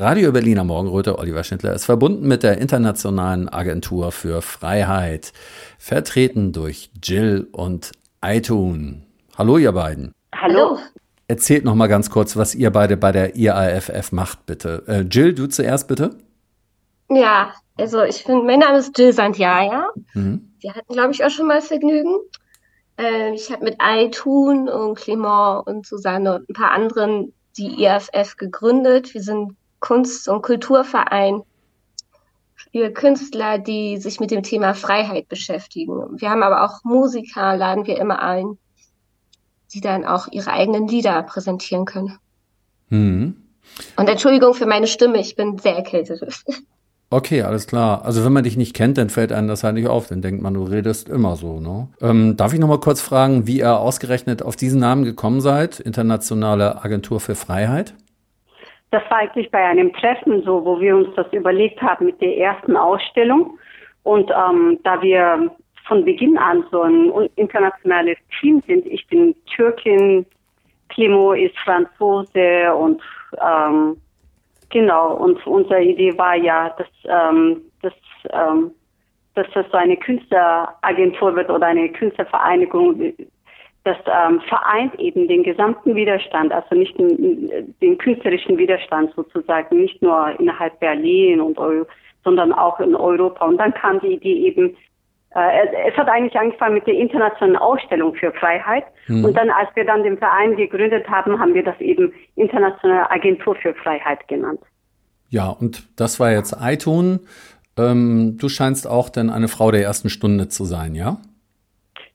Radio Berliner Morgenröte, Oliver Schindler, ist verbunden mit der Internationalen Agentur für Freiheit, vertreten durch Jill und Aitun. Hallo, ihr beiden. Hallo. Erzählt noch mal ganz kurz, was ihr beide bei der IAFF macht, bitte. Äh, Jill, du zuerst, bitte. Ja, also ich finde, mein Name ist Jill Santiago. Mhm. Wir hatten, glaube ich, auch schon mal Vergnügen. Äh, ich habe mit Aitun und Clement und Susanne und ein paar anderen die IAFF gegründet. Wir sind Kunst- und Kulturverein für Künstler, die sich mit dem Thema Freiheit beschäftigen. Wir haben aber auch Musiker, laden wir immer ein, die dann auch ihre eigenen Lieder präsentieren können. Mhm. Und Entschuldigung für meine Stimme, ich bin sehr erkältet. Okay, alles klar. Also wenn man dich nicht kennt, dann fällt einem das halt nicht auf. Dann denkt man, du redest immer so. Ne? Ähm, darf ich noch mal kurz fragen, wie ihr ausgerechnet auf diesen Namen gekommen seid? Internationale Agentur für Freiheit? Das war eigentlich bei einem Treffen so, wo wir uns das überlegt haben mit der ersten Ausstellung. Und ähm, da wir von Beginn an so ein internationales Team sind, ich bin Türkin, Clemo ist Franzose und ähm, genau, und unsere Idee war ja, dass, ähm, dass, ähm, dass das so eine Künstleragentur wird oder eine Künstlervereinigung das ähm, vereint eben den gesamten Widerstand, also nicht den, den, künstlerischen Widerstand sozusagen, nicht nur innerhalb Berlin und Euro, sondern auch in Europa. Und dann kam die Idee eben, äh, es hat eigentlich angefangen mit der internationalen Ausstellung für Freiheit. Mhm. Und dann, als wir dann den Verein gegründet haben, haben wir das eben Internationale Agentur für Freiheit genannt. Ja, und das war jetzt iTunes. Ähm, du scheinst auch dann eine Frau der ersten Stunde zu sein, ja?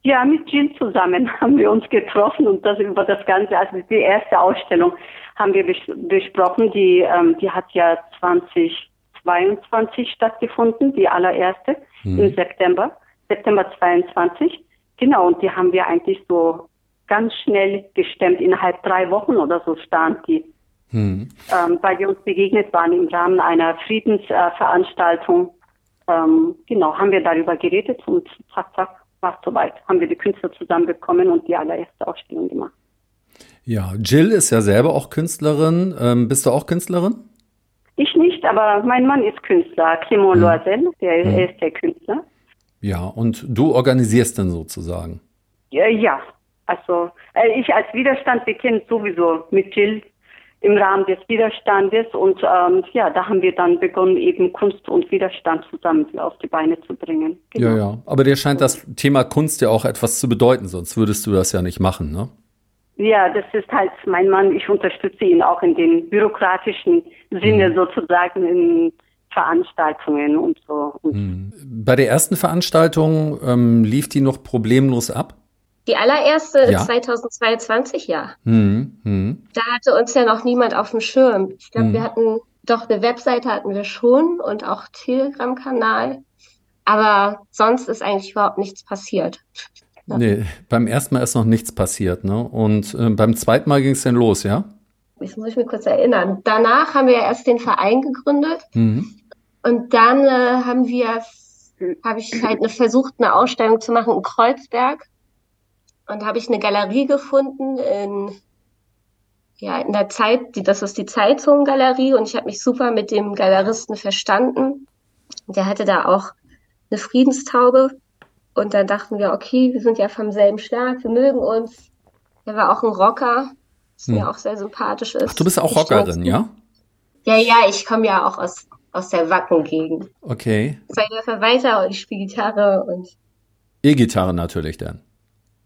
Ja, mit Jill zusammen haben wir uns getroffen und das über das Ganze, also die erste Ausstellung haben wir bes besprochen. Die, ähm, die hat ja 2022 stattgefunden, die allererste mhm. im September, September 22. Genau, und die haben wir eigentlich so ganz schnell gestemmt. Innerhalb drei Wochen oder so stand die. Mhm. Ähm, weil wir uns begegnet waren im Rahmen einer Friedensveranstaltung. Äh, ähm, genau, haben wir darüber geredet und zack, zack, war es soweit. Haben wir die Künstler zusammenbekommen und die allererste Ausstellung gemacht. Ja, Jill ist ja selber auch Künstlerin. Ähm, bist du auch Künstlerin? Ich nicht, aber mein Mann ist Künstler, Clément hm. Loisel, der hm. ist der Künstler. Ja, und du organisierst dann sozusagen? Ja, ja. also äh, ich als Widerstand bekennt sowieso mit Jill im Rahmen des Widerstandes. Und ähm, ja, da haben wir dann begonnen, eben Kunst und Widerstand zusammen auf die Beine zu bringen. Genau. Ja, ja. Aber dir scheint das Thema Kunst ja auch etwas zu bedeuten, sonst würdest du das ja nicht machen, ne? Ja, das ist halt mein Mann. Ich unterstütze ihn auch in den bürokratischen Sinne mhm. sozusagen in Veranstaltungen und so. Mhm. Bei der ersten Veranstaltung ähm, lief die noch problemlos ab? Die allererste ja. 2022, ja. Mhm. Mhm. Da hatte uns ja noch niemand auf dem Schirm. Ich glaube, mhm. wir hatten doch eine Webseite hatten wir schon und auch Telegram-Kanal. Aber sonst ist eigentlich überhaupt nichts passiert. Ja. Nee, beim ersten Mal ist noch nichts passiert, ne? Und äh, beim zweiten Mal ging es dann los, ja? Das muss ich mir kurz erinnern. Danach haben wir ja erst den Verein gegründet. Mhm. Und dann äh, haben wir, habe ich halt eine, versucht, eine Ausstellung zu machen in Kreuzberg. Und habe ich eine Galerie gefunden in, ja, in der Zeit, die, das ist die Zeitzone-Galerie und ich habe mich super mit dem Galeristen verstanden. Der hatte da auch eine Friedenstaube und dann dachten wir, okay, wir sind ja vom selben Schlag, wir mögen uns. Er war auch ein Rocker, was hm. mir auch sehr sympathisch ist. Ach, du bist auch Rockerin, ja? Ja, ja, ich komme ja auch aus, aus der Wacken-Gegend. Okay. Sei der Verwalter und ich spiele Gitarre und. E-Gitarre natürlich dann.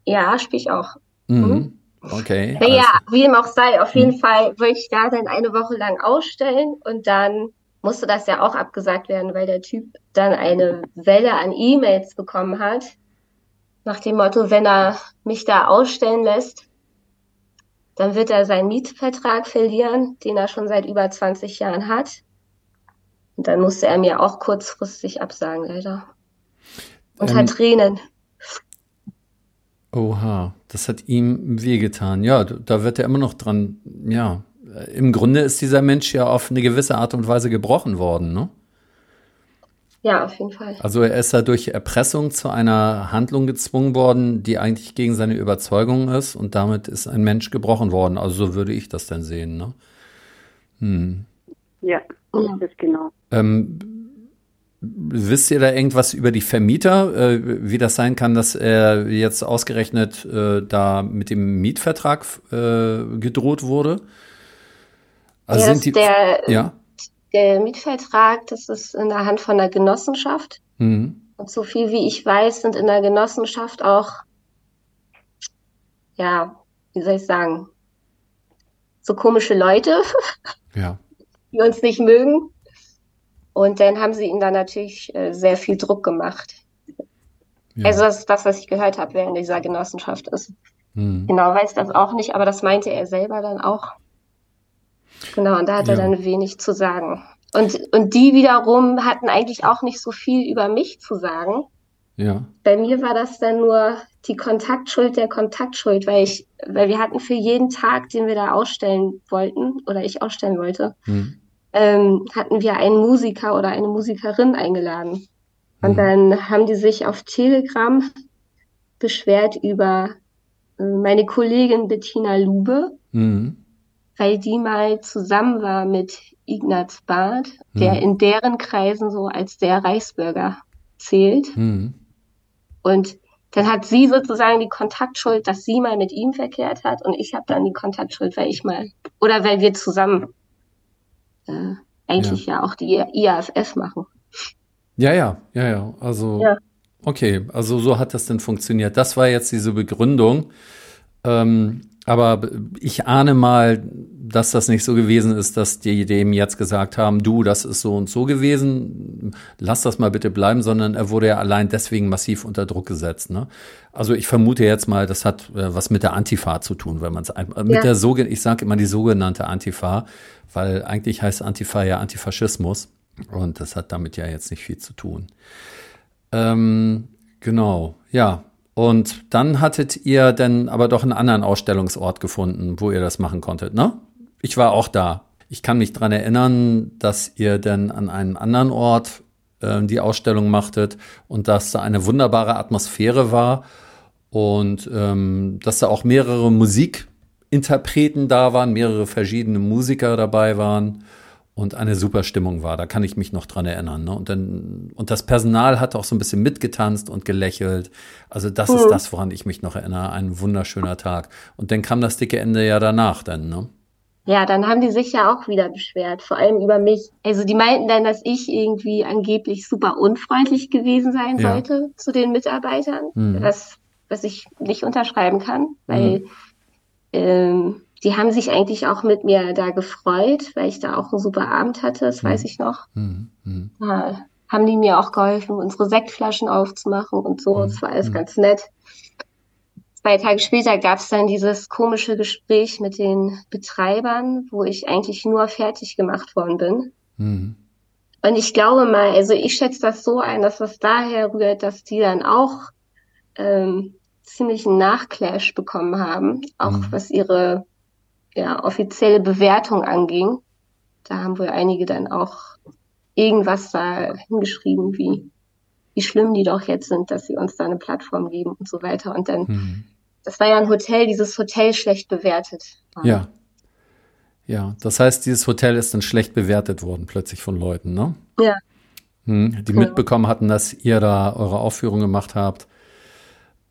Ja, spiele ich auch. Mhm. mhm. Okay. Naja, also. wie dem auch sei, auf jeden mhm. Fall wollte ich da dann eine Woche lang ausstellen und dann musste das ja auch abgesagt werden, weil der Typ dann eine Welle an E-Mails bekommen hat, nach dem Motto, wenn er mich da ausstellen lässt, dann wird er seinen Mietvertrag verlieren, den er schon seit über 20 Jahren hat. Und dann musste er mir auch kurzfristig absagen, leider. Unter ähm, Tränen. Oha, das hat ihm wehgetan. Ja, da wird er immer noch dran, ja. Im Grunde ist dieser Mensch ja auf eine gewisse Art und Weise gebrochen worden, ne? Ja, auf jeden Fall. Also er ist da durch Erpressung zu einer Handlung gezwungen worden, die eigentlich gegen seine Überzeugung ist und damit ist ein Mensch gebrochen worden. Also so würde ich das dann sehen, ne? Hm. Ja, das ist genau. Ähm, wisst ihr da irgendwas über die Vermieter, äh, wie das sein kann, dass er jetzt ausgerechnet äh, da mit dem Mietvertrag äh, gedroht wurde? Also ja, sind die, der, ja? der Mietvertrag, das ist in der Hand von der Genossenschaft. Mhm. Und so viel wie ich weiß, sind in der Genossenschaft auch, ja, wie soll ich sagen, so komische Leute, ja. die uns nicht mögen. Und dann haben sie ihnen dann natürlich äh, sehr viel Druck gemacht. Ja. Also das ist das, was ich gehört habe, wer in dieser Genossenschaft ist. Mhm. Genau weiß das auch nicht, aber das meinte er selber dann auch. Genau, und da hat ja. er dann wenig zu sagen. Und, und die wiederum hatten eigentlich auch nicht so viel über mich zu sagen. Ja. Bei mir war das dann nur die Kontaktschuld der Kontaktschuld, weil ich, weil wir hatten für jeden Tag, den wir da ausstellen wollten oder ich ausstellen wollte, hm. Ähm, hatten wir einen Musiker oder eine Musikerin eingeladen. Und hm. dann haben die sich auf Telegram beschwert über äh, meine Kollegin Bettina Lube. Hm weil die mal zusammen war mit Ignaz Barth, der mhm. in deren Kreisen so als der Reichsbürger zählt. Mhm. Und dann hat sie sozusagen die Kontaktschuld, dass sie mal mit ihm verkehrt hat und ich habe dann die Kontaktschuld, weil ich mal oder weil wir zusammen äh, eigentlich ja. ja auch die IAFF machen. Ja, ja, ja, ja. Also ja. okay, also so hat das denn funktioniert. Das war jetzt diese Begründung. Ähm, aber ich ahne mal, dass das nicht so gewesen ist, dass die dem jetzt gesagt haben, du, das ist so und so gewesen, lass das mal bitte bleiben, sondern er wurde ja allein deswegen massiv unter Druck gesetzt. Ne? Also ich vermute jetzt mal, das hat äh, was mit der Antifa zu tun, wenn man es äh, mit ja. der sogenannten, ich sage immer die sogenannte Antifa, weil eigentlich heißt Antifa ja Antifaschismus und das hat damit ja jetzt nicht viel zu tun. Ähm, genau, ja, und dann hattet ihr dann aber doch einen anderen Ausstellungsort gefunden, wo ihr das machen konntet, ne? Ich war auch da. Ich kann mich dran erinnern, dass ihr dann an einem anderen Ort äh, die Ausstellung machtet und dass da eine wunderbare Atmosphäre war und ähm, dass da auch mehrere Musikinterpreten da waren, mehrere verschiedene Musiker dabei waren und eine super Stimmung war. Da kann ich mich noch dran erinnern. Ne? Und dann, und das Personal hat auch so ein bisschen mitgetanzt und gelächelt. Also das mhm. ist das, woran ich mich noch erinnere. Ein wunderschöner Tag. Und dann kam das dicke Ende ja danach dann, ne? Ja, dann haben die sich ja auch wieder beschwert, vor allem über mich. Also die meinten dann, dass ich irgendwie angeblich super unfreundlich gewesen sein ja. sollte zu den Mitarbeitern, mhm. was, was ich nicht unterschreiben kann, weil mhm. Ähm, die haben sich eigentlich auch mit mir da gefreut, weil ich da auch einen super Abend hatte, das mhm. weiß ich noch. Mhm. Mhm. Ja, haben die mir auch geholfen, unsere Sektflaschen aufzumachen und so. Das war alles mhm. ganz nett. Zwei Tage später gab es dann dieses komische Gespräch mit den Betreibern, wo ich eigentlich nur fertig gemacht worden bin. Mhm. Und ich glaube mal, also ich schätze das so ein, dass das daher rührt, dass die dann auch ähm, ziemlich einen Nachclash bekommen haben, auch mhm. was ihre ja, offizielle Bewertung anging. Da haben wohl einige dann auch irgendwas da hingeschrieben, wie, wie schlimm die doch jetzt sind, dass sie uns da eine Plattform geben und so weiter. Und dann, mhm. das war ja ein Hotel, dieses Hotel schlecht bewertet. Ja. Ja, das heißt, dieses Hotel ist dann schlecht bewertet worden plötzlich von Leuten, ne? Ja. Hm, die ja. mitbekommen hatten, dass ihr da eure Aufführung gemacht habt.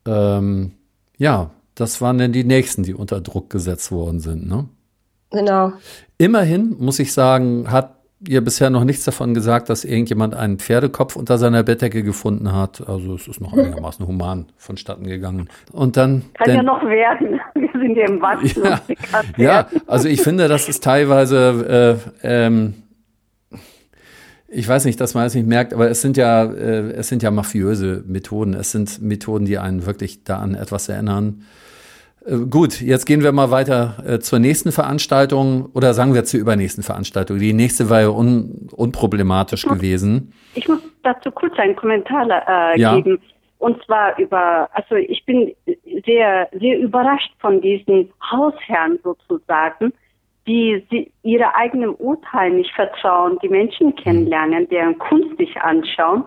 Ähm, ja, das waren dann die nächsten, die unter Druck gesetzt worden sind, ne? Genau. Immerhin, muss ich sagen, hat ihr bisher noch nichts davon gesagt, dass irgendjemand einen Pferdekopf unter seiner Bettdecke gefunden hat. Also es ist noch einigermaßen human vonstatten gegangen. Und dann. Kann denn, ja noch werden. Wir sind ja im Wachstum. Ja, ja, also ich finde, das ist teilweise äh, ähm, ich weiß nicht, dass man es nicht merkt, aber es sind ja, äh, es sind ja mafiöse Methoden. Es sind Methoden, die einen wirklich da an etwas erinnern. Äh, gut, jetzt gehen wir mal weiter äh, zur nächsten Veranstaltung oder sagen wir zur übernächsten Veranstaltung. Die nächste war ja un, unproblematisch ich muss, gewesen. Ich muss dazu kurz einen Kommentar äh, ja. geben. Und zwar über, also ich bin sehr, sehr überrascht von diesen Hausherren sozusagen, die ihre eigenen Urteil nicht vertrauen, die Menschen kennenlernen, deren Kunst sich anschauen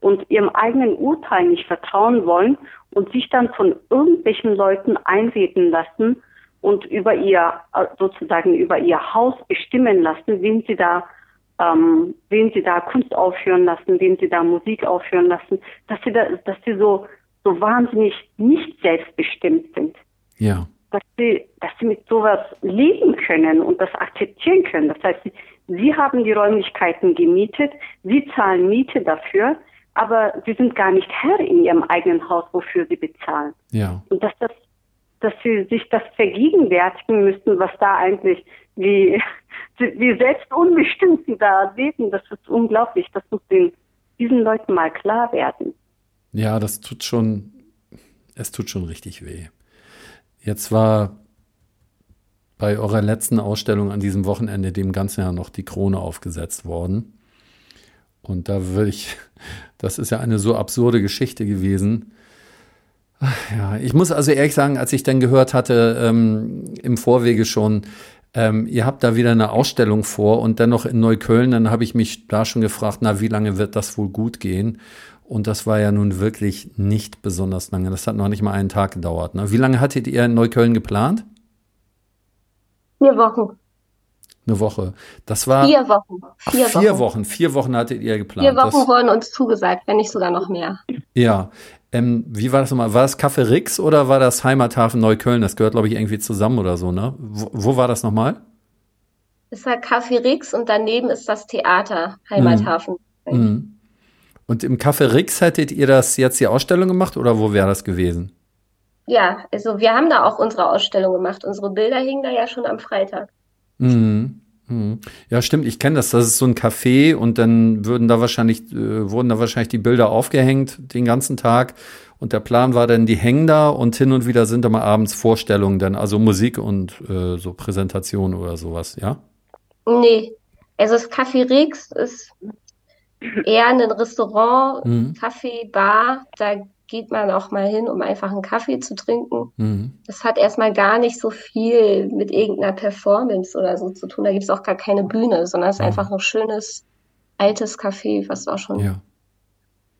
und ihrem eigenen Urteil nicht vertrauen wollen und sich dann von irgendwelchen Leuten einreden lassen und über ihr sozusagen über ihr Haus bestimmen lassen, wen sie da ähm, wen sie da Kunst aufführen lassen, wen sie da Musik aufführen lassen, dass sie da, dass sie so so wahnsinnig nicht selbstbestimmt sind. Ja. Dass sie, dass sie mit sowas leben können und das akzeptieren können. Das heißt, sie, sie haben die Räumlichkeiten gemietet, sie zahlen Miete dafür, aber sie sind gar nicht Herr in ihrem eigenen Haus, wofür sie bezahlen. Ja. Und dass das, dass sie sich das vergegenwärtigen müssten, was da eigentlich wie, wie selbst unbestimmt sie da leben, das ist unglaublich. Das muss den, diesen Leuten mal klar werden. Ja, das tut schon, es tut schon richtig weh. Jetzt war bei eurer letzten Ausstellung an diesem Wochenende dem ganzen Jahr noch die Krone aufgesetzt worden. Und da will ich, das ist ja eine so absurde Geschichte gewesen. Ja, ich muss also ehrlich sagen, als ich dann gehört hatte, ähm, im Vorwege schon, ähm, ihr habt da wieder eine Ausstellung vor und dennoch in Neukölln, dann habe ich mich da schon gefragt, na, wie lange wird das wohl gut gehen? Und das war ja nun wirklich nicht besonders lange. Das hat noch nicht mal einen Tag gedauert. Ne? Wie lange hattet ihr in Neukölln geplant? Vier Wochen. Eine Woche. Das war. Vier Wochen. Vier, ach, vier Wochen. Wochen. Vier Wochen hattet ihr geplant. Vier Wochen das, wurden uns zugesagt, wenn nicht sogar noch mehr. Ja. Ähm, wie war das nochmal? War das Café Rix oder war das Heimathafen Neukölln? Das gehört, glaube ich, irgendwie zusammen oder so, ne? Wo, wo war das nochmal? Es war Café Rix und daneben ist das Theater Heimathafen. Mhm. Mhm. Und im Café Rix hättet ihr das jetzt die Ausstellung gemacht oder wo wäre das gewesen? Ja, also wir haben da auch unsere Ausstellung gemacht. Unsere Bilder hingen da ja schon am Freitag. Mhm. mhm. Ja, stimmt, ich kenne das. Das ist so ein Café und dann würden da wahrscheinlich, äh, wurden da wahrscheinlich die Bilder aufgehängt den ganzen Tag. Und der Plan war dann, die hängen da und hin und wieder sind da mal abends Vorstellungen dann, also Musik und äh, so Präsentationen oder sowas, ja? Nee. Also das Café Rix ist eher ein Restaurant, mhm. Kaffee, Bar, da geht man auch mal hin, um einfach einen Kaffee zu trinken. Mhm. Das hat erstmal gar nicht so viel mit irgendeiner Performance oder so zu tun. Da gibt es auch gar keine Bühne, sondern es ist mhm. einfach ein schönes, altes Café, was es auch schon ja. ein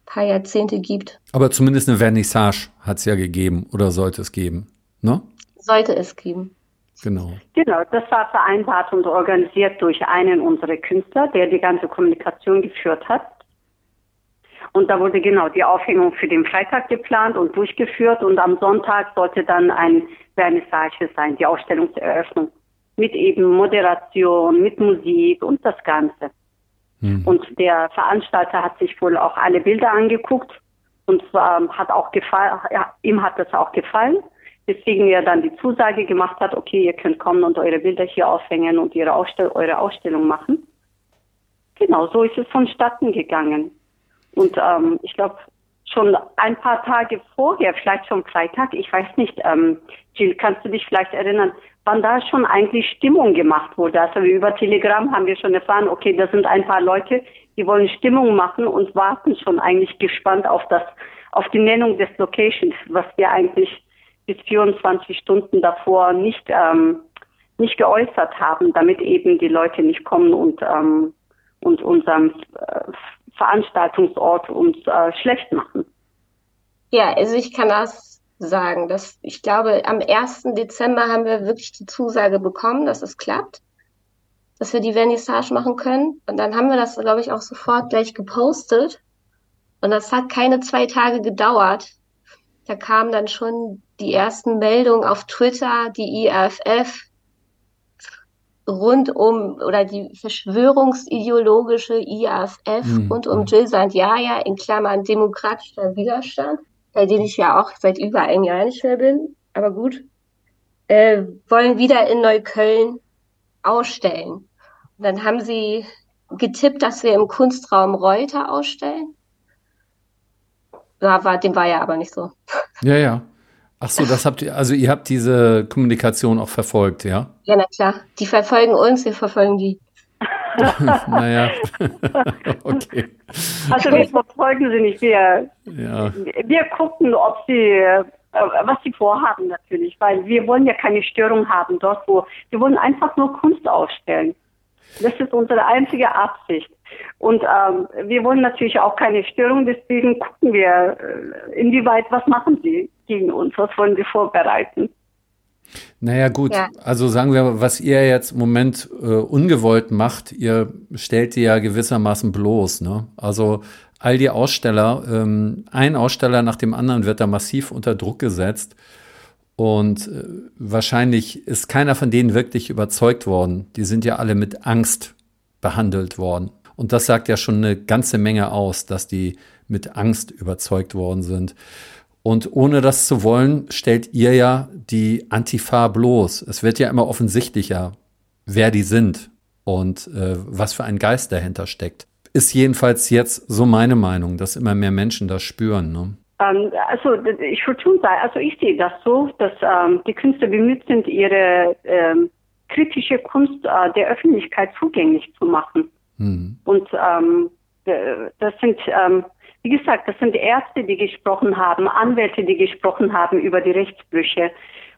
paar Jahrzehnte gibt. Aber zumindest eine Vernissage hat es ja gegeben oder sollte es geben, ne? Sollte es geben. Genau. Genau, das war vereinbart und organisiert durch einen unserer Künstler, der die ganze Kommunikation geführt hat. Und da wurde genau die Aufhängung für den Freitag geplant und durchgeführt und am Sonntag sollte dann ein Vernissage sein, die Ausstellungseröffnung. Mit eben Moderation, mit Musik und das Ganze. Hm. Und der Veranstalter hat sich wohl auch alle Bilder angeguckt und zwar hat auch gefallen, ja, ihm hat das auch gefallen weswegen er dann die Zusage gemacht hat, okay, ihr könnt kommen und eure Bilder hier aufhängen und ihre Ausstell eure Ausstellung machen. Genau, so ist es vonstatten gegangen. Und ähm, ich glaube, schon ein paar Tage vorher, vielleicht schon Freitag, ich weiß nicht, ähm, Jill, kannst du dich vielleicht erinnern, wann da schon eigentlich Stimmung gemacht wurde? Also über Telegram haben wir schon erfahren, okay, da sind ein paar Leute, die wollen Stimmung machen und warten schon eigentlich gespannt auf das, auf die Nennung des Locations, was wir eigentlich bis 24 Stunden davor nicht, ähm, nicht geäußert haben, damit eben die Leute nicht kommen und, ähm, und unseren äh, Veranstaltungsort uns äh, schlecht machen. Ja, also ich kann das sagen. Dass ich glaube, am 1. Dezember haben wir wirklich die Zusage bekommen, dass es klappt, dass wir die Vernissage machen können. Und dann haben wir das, glaube ich, auch sofort gleich gepostet. Und das hat keine zwei Tage gedauert. Da kamen dann schon die ersten Meldungen auf Twitter, die IAFF rund um oder die verschwörungsideologische IAFF mhm. rund um Jill Sandjaya in Klammern demokratischer Widerstand, bei dem ich ja auch seit über einem Jahr nicht mehr bin, aber gut, äh, wollen wieder in Neukölln ausstellen. Und dann haben sie getippt, dass wir im Kunstraum Reuter ausstellen. Ja, war, dem war ja aber nicht so. Ja, ja. Ach so, das habt ihr, also ihr habt diese Kommunikation auch verfolgt, ja? Ja, na klar. Die verfolgen uns, wir verfolgen die. naja, okay. Also wir verfolgen sie nicht. Wir, ja. wir gucken, ob sie äh, was sie vorhaben natürlich, weil wir wollen ja keine Störung haben dort, wo wir wollen einfach nur Kunst ausstellen. Das ist unsere einzige Absicht. Und ähm, wir wollen natürlich auch keine Störung, deswegen gucken wir, äh, inwieweit, was machen sie gegen uns, was wollen sie vorbereiten. Naja gut, ja. also sagen wir, was ihr jetzt im Moment äh, ungewollt macht, ihr stellt die ja gewissermaßen bloß. Ne? Also all die Aussteller, ähm, ein Aussteller nach dem anderen wird da massiv unter Druck gesetzt. Und äh, wahrscheinlich ist keiner von denen wirklich überzeugt worden. Die sind ja alle mit Angst behandelt worden. Und das sagt ja schon eine ganze Menge aus, dass die mit Angst überzeugt worden sind. Und ohne das zu wollen, stellt ihr ja die Antifa bloß. Es wird ja immer offensichtlicher, wer die sind und äh, was für ein Geist dahinter steckt. Ist jedenfalls jetzt so meine Meinung, dass immer mehr Menschen das spüren. Ne? Ähm, also ich würde schon sagen, also ich sehe das so, dass ähm, die Künstler bemüht sind, ihre ähm, kritische Kunst äh, der Öffentlichkeit zugänglich zu machen. Mhm. Und ähm, das sind, ähm, wie gesagt, das sind Ärzte, die gesprochen haben, Anwälte, die gesprochen haben über die Rechtsbrüche.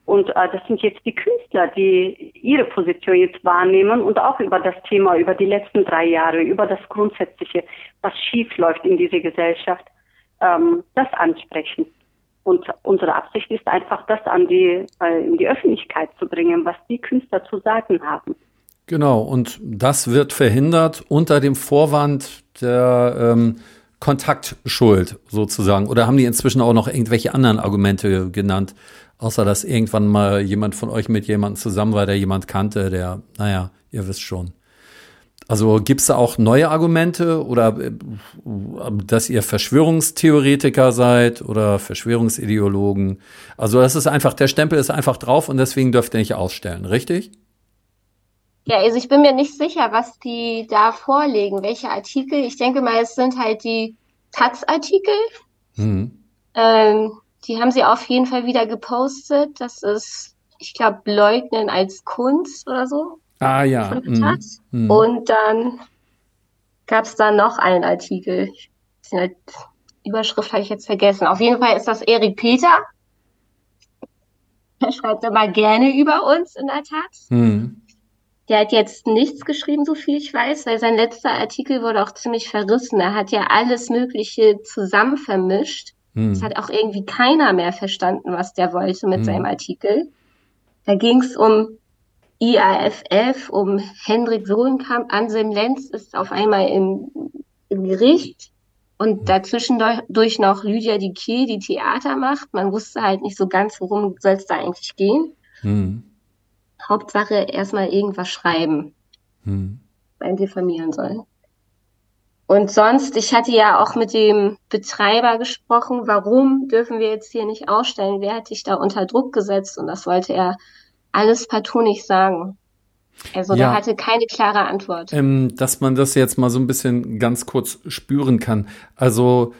Und äh, das sind jetzt die Künstler, die ihre Position jetzt wahrnehmen und auch über das Thema, über die letzten drei Jahre, über das Grundsätzliche, was schief läuft in dieser Gesellschaft ähm, das ansprechen. Und unsere Absicht ist einfach, das an die, äh, in die Öffentlichkeit zu bringen, was die Künstler zu sagen haben. Genau, und das wird verhindert unter dem Vorwand der ähm, Kontaktschuld sozusagen. Oder haben die inzwischen auch noch irgendwelche anderen Argumente genannt, außer dass irgendwann mal jemand von euch mit jemandem zusammen war, der jemand kannte, der, naja, ihr wisst schon. Also gibt es da auch neue Argumente oder äh, dass ihr Verschwörungstheoretiker seid oder Verschwörungsideologen? Also das ist einfach, der Stempel ist einfach drauf und deswegen dürft ihr nicht ausstellen, richtig? Ja, also ich bin mir nicht sicher, was die da vorlegen, welche Artikel. Ich denke mal, es sind halt die Taz-Artikel. Mhm. Ähm, die haben sie auf jeden Fall wieder gepostet. Das ist, ich glaube, Leugnen als Kunst oder so. Ah ja. Mhm. Mhm. Und dann gab es da noch einen Artikel. Die Überschrift habe ich jetzt vergessen. Auf jeden Fall ist das Erik Peter. Er schreibt immer gerne über uns in der Tat. Mhm. Der hat jetzt nichts geschrieben, so viel ich weiß, weil sein letzter Artikel wurde auch ziemlich verrissen. Er hat ja alles Mögliche zusammen vermischt. Es hat auch irgendwie keiner mehr verstanden, was der wollte mit mhm. seinem Artikel. Da ging es um IAFF um Hendrik Sohlenkamp. Anselm Lenz ist auf einmal im, im Gericht und dazwischen durch noch Lydia Dikier, die Theater macht. Man wusste halt nicht so ganz, worum soll es da eigentlich gehen. Hm. Hauptsache erstmal irgendwas schreiben, hm. wenn diffamieren soll. Und sonst, ich hatte ja auch mit dem Betreiber gesprochen, warum dürfen wir jetzt hier nicht ausstellen? Wer hat dich da unter Druck gesetzt? Und das wollte er alles partout nicht sagen. Also ja, der hatte keine klare Antwort. Ähm, dass man das jetzt mal so ein bisschen ganz kurz spüren kann. Also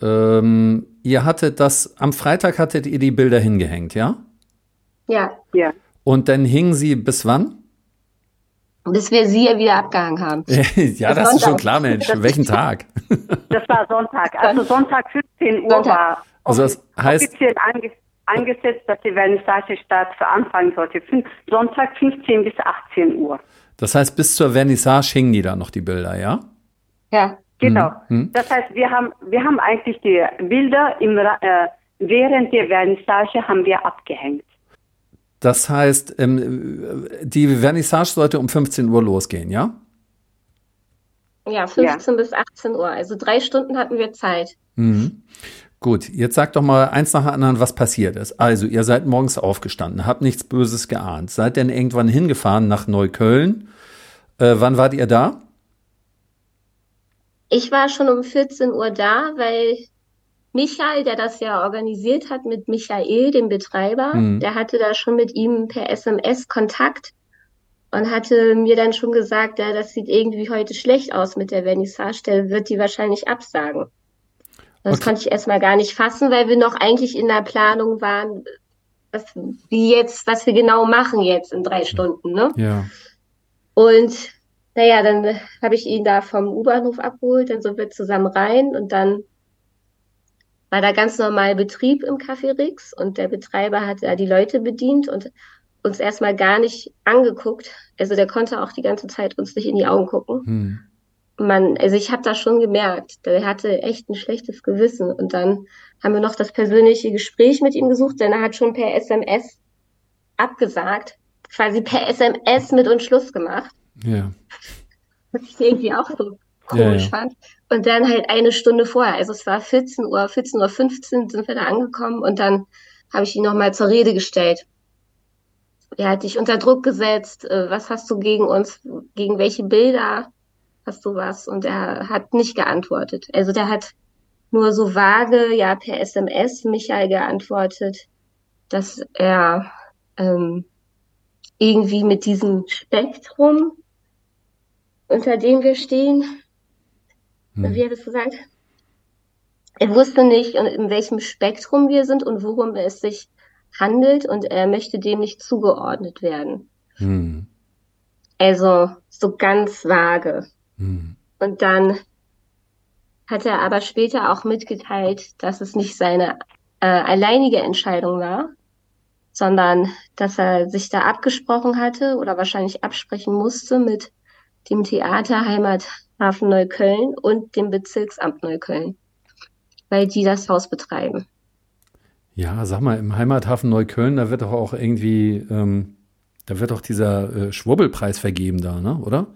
ähm, ihr hattet das, am Freitag hattet ihr die Bilder hingehängt, ja? Ja. Ja. Und dann hingen sie bis wann? Bis wir sie wieder abgehangen haben. ja, das, das ist schon klar, Mensch. Welchen Tag? das war Sonntag. Also Sonntag 15 Uhr Sonntag. war also das heißt, offiziell angefangen angesetzt, dass die Vernissage statt anfangen sollte. Sonntag 15 bis 18 Uhr. Das heißt, bis zur Vernissage hingen die da noch die Bilder, ja? Ja. Genau. Mhm. Das heißt, wir haben, wir haben eigentlich die Bilder im, äh, während der Vernissage haben wir abgehängt. Das heißt, ähm, die Vernissage sollte um 15 Uhr losgehen, ja? Ja, 15 ja. bis 18 Uhr. Also drei Stunden hatten wir Zeit. Mhm. Gut, jetzt sagt doch mal eins nach dem anderen, was passiert ist. Also, ihr seid morgens aufgestanden, habt nichts Böses geahnt. Seid denn irgendwann hingefahren nach Neukölln? Äh, wann wart ihr da? Ich war schon um 14 Uhr da, weil Michael, der das ja organisiert hat mit Michael, dem Betreiber, mhm. der hatte da schon mit ihm per SMS Kontakt und hatte mir dann schon gesagt, ja, das sieht irgendwie heute schlecht aus mit der Vernissage, der wird die wahrscheinlich absagen. Das okay. konnte ich erstmal gar nicht fassen, weil wir noch eigentlich in der Planung waren, was, wie jetzt, was wir genau machen jetzt in drei Stunden, ne? Ja. Und naja, dann habe ich ihn da vom U-Bahnhof abgeholt, dann sind wir zusammen rein und dann war da ganz normal Betrieb im Café Rix und der Betreiber hat da die Leute bedient und uns erstmal gar nicht angeguckt. Also der konnte auch die ganze Zeit uns nicht in die Augen gucken. Hm. Man, also ich habe da schon gemerkt, der hatte echt ein schlechtes Gewissen. Und dann haben wir noch das persönliche Gespräch mit ihm gesucht, denn er hat schon per SMS abgesagt, quasi per SMS mit uns Schluss gemacht. Ja. Was ich irgendwie auch so komisch ja, fand. Und dann halt eine Stunde vorher, also es war 14 Uhr, 14.15 Uhr sind wir da angekommen und dann habe ich ihn nochmal zur Rede gestellt. Er hat dich unter Druck gesetzt, äh, was hast du gegen uns, gegen welche Bilder hast du was? Und er hat nicht geantwortet. Also der hat nur so vage, ja, per SMS Michael geantwortet, dass er ähm, irgendwie mit diesem Spektrum, unter dem wir stehen, hm. wie hat es gesagt? Er wusste nicht, in welchem Spektrum wir sind und worum es sich handelt und er möchte dem nicht zugeordnet werden. Hm. Also so ganz vage. Hm. Und dann hat er aber später auch mitgeteilt, dass es nicht seine äh, alleinige Entscheidung war, sondern dass er sich da abgesprochen hatte oder wahrscheinlich absprechen musste mit dem Theater Heimathafen Neukölln und dem Bezirksamt Neukölln, weil die das Haus betreiben. Ja, sag mal, im Heimathafen Neukölln, da wird doch auch irgendwie, ähm, da wird doch dieser äh, Schwurbelpreis vergeben da, ne? Oder?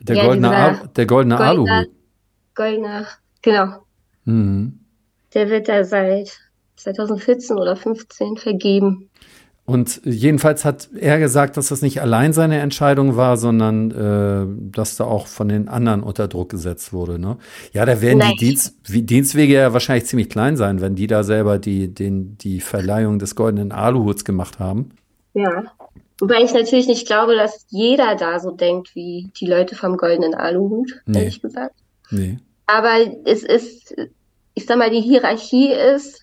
Der ja, goldene, Al der goldene Aluhut. Goldener, genau. Mhm. Der wird da seit 2014 oder 2015 vergeben. Und jedenfalls hat er gesagt, dass das nicht allein seine Entscheidung war, sondern äh, dass da auch von den anderen unter Druck gesetzt wurde. Ne? Ja, da werden Nein. die Dienst, Dienstwege ja wahrscheinlich ziemlich klein sein, wenn die da selber die, den, die Verleihung des goldenen Aluhuts gemacht haben. Ja. Wobei ich natürlich nicht glaube, dass jeder da so denkt wie die Leute vom goldenen Aluhut, nee. ehrlich gesagt. Nee. Aber es ist, ich sag mal, die Hierarchie ist,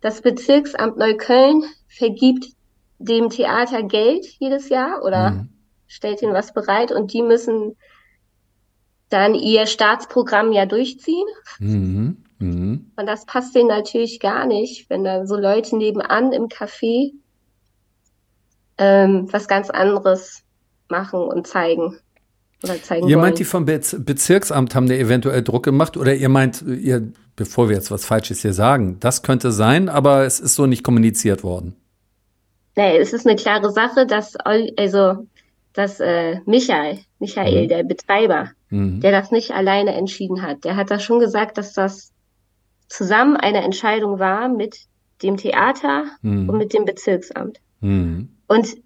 das Bezirksamt Neukölln vergibt dem Theater Geld jedes Jahr oder mhm. stellt ihnen was bereit und die müssen dann ihr Staatsprogramm ja durchziehen. Mhm. Mhm. Und das passt denen natürlich gar nicht, wenn da so Leute nebenan im Café ähm, was ganz anderes machen und zeigen. Oder zeigen ihr wollen. meint, die vom Bez Bezirksamt haben da eventuell Druck gemacht oder ihr meint, ihr, bevor wir jetzt was Falsches hier sagen, das könnte sein, aber es ist so nicht kommuniziert worden. Nee, es ist eine klare Sache, dass also dass äh, Michael, Michael, mhm. der Betreiber, mhm. der das nicht alleine entschieden hat, der hat da schon gesagt, dass das zusammen eine Entscheidung war mit dem Theater mhm. und mit dem Bezirksamt. Mhm. Und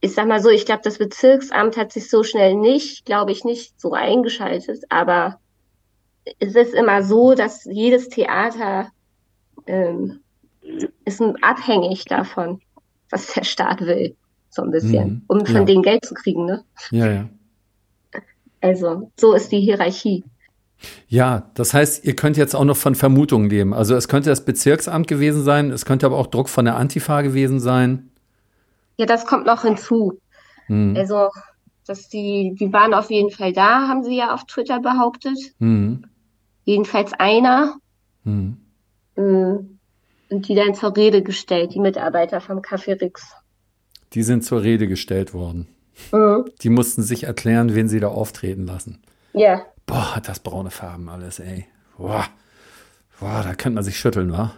ich sag mal so, ich glaube, das Bezirksamt hat sich so schnell nicht, glaube ich, nicht so eingeschaltet, aber es ist immer so, dass jedes Theater ähm, ist abhängig davon, was der Staat will, so ein bisschen, mhm, um von ja. denen Geld zu kriegen, ne? Ja, ja. Also, so ist die Hierarchie. Ja, das heißt, ihr könnt jetzt auch noch von Vermutungen leben. Also es könnte das Bezirksamt gewesen sein, es könnte aber auch Druck von der Antifa gewesen sein. Ja, das kommt noch hinzu. Mhm. Also, dass die, die waren auf jeden Fall da, haben sie ja auf Twitter behauptet. Mhm. Jedenfalls einer. Mhm. Mhm sind die dann zur Rede gestellt, die Mitarbeiter vom Café Rix. Die sind zur Rede gestellt worden. Mhm. Die mussten sich erklären, wen sie da auftreten lassen. Ja. Boah, hat das braune Farben alles, ey. Boah. Boah, da könnte man sich schütteln, wa?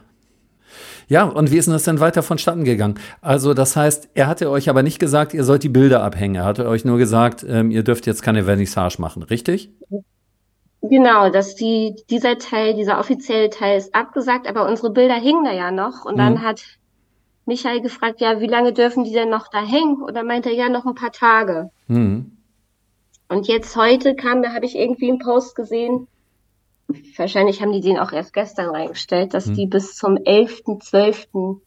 Ja, und wie ist denn das denn weiter vonstatten gegangen? Also, das heißt, er hatte euch aber nicht gesagt, ihr sollt die Bilder abhängen. Er hatte euch nur gesagt, ähm, ihr dürft jetzt keine Vernissage machen, richtig? Genau, dass die, dieser Teil, dieser offizielle Teil ist abgesagt, aber unsere Bilder hingen da ja noch. Und mhm. dann hat Michael gefragt, ja, wie lange dürfen die denn noch da hängen? Und dann meinte er, ja, noch ein paar Tage. Mhm. Und jetzt heute kam, da habe ich irgendwie einen Post gesehen, wahrscheinlich haben die den auch erst gestern reingestellt, dass mhm. die bis zum 11.12.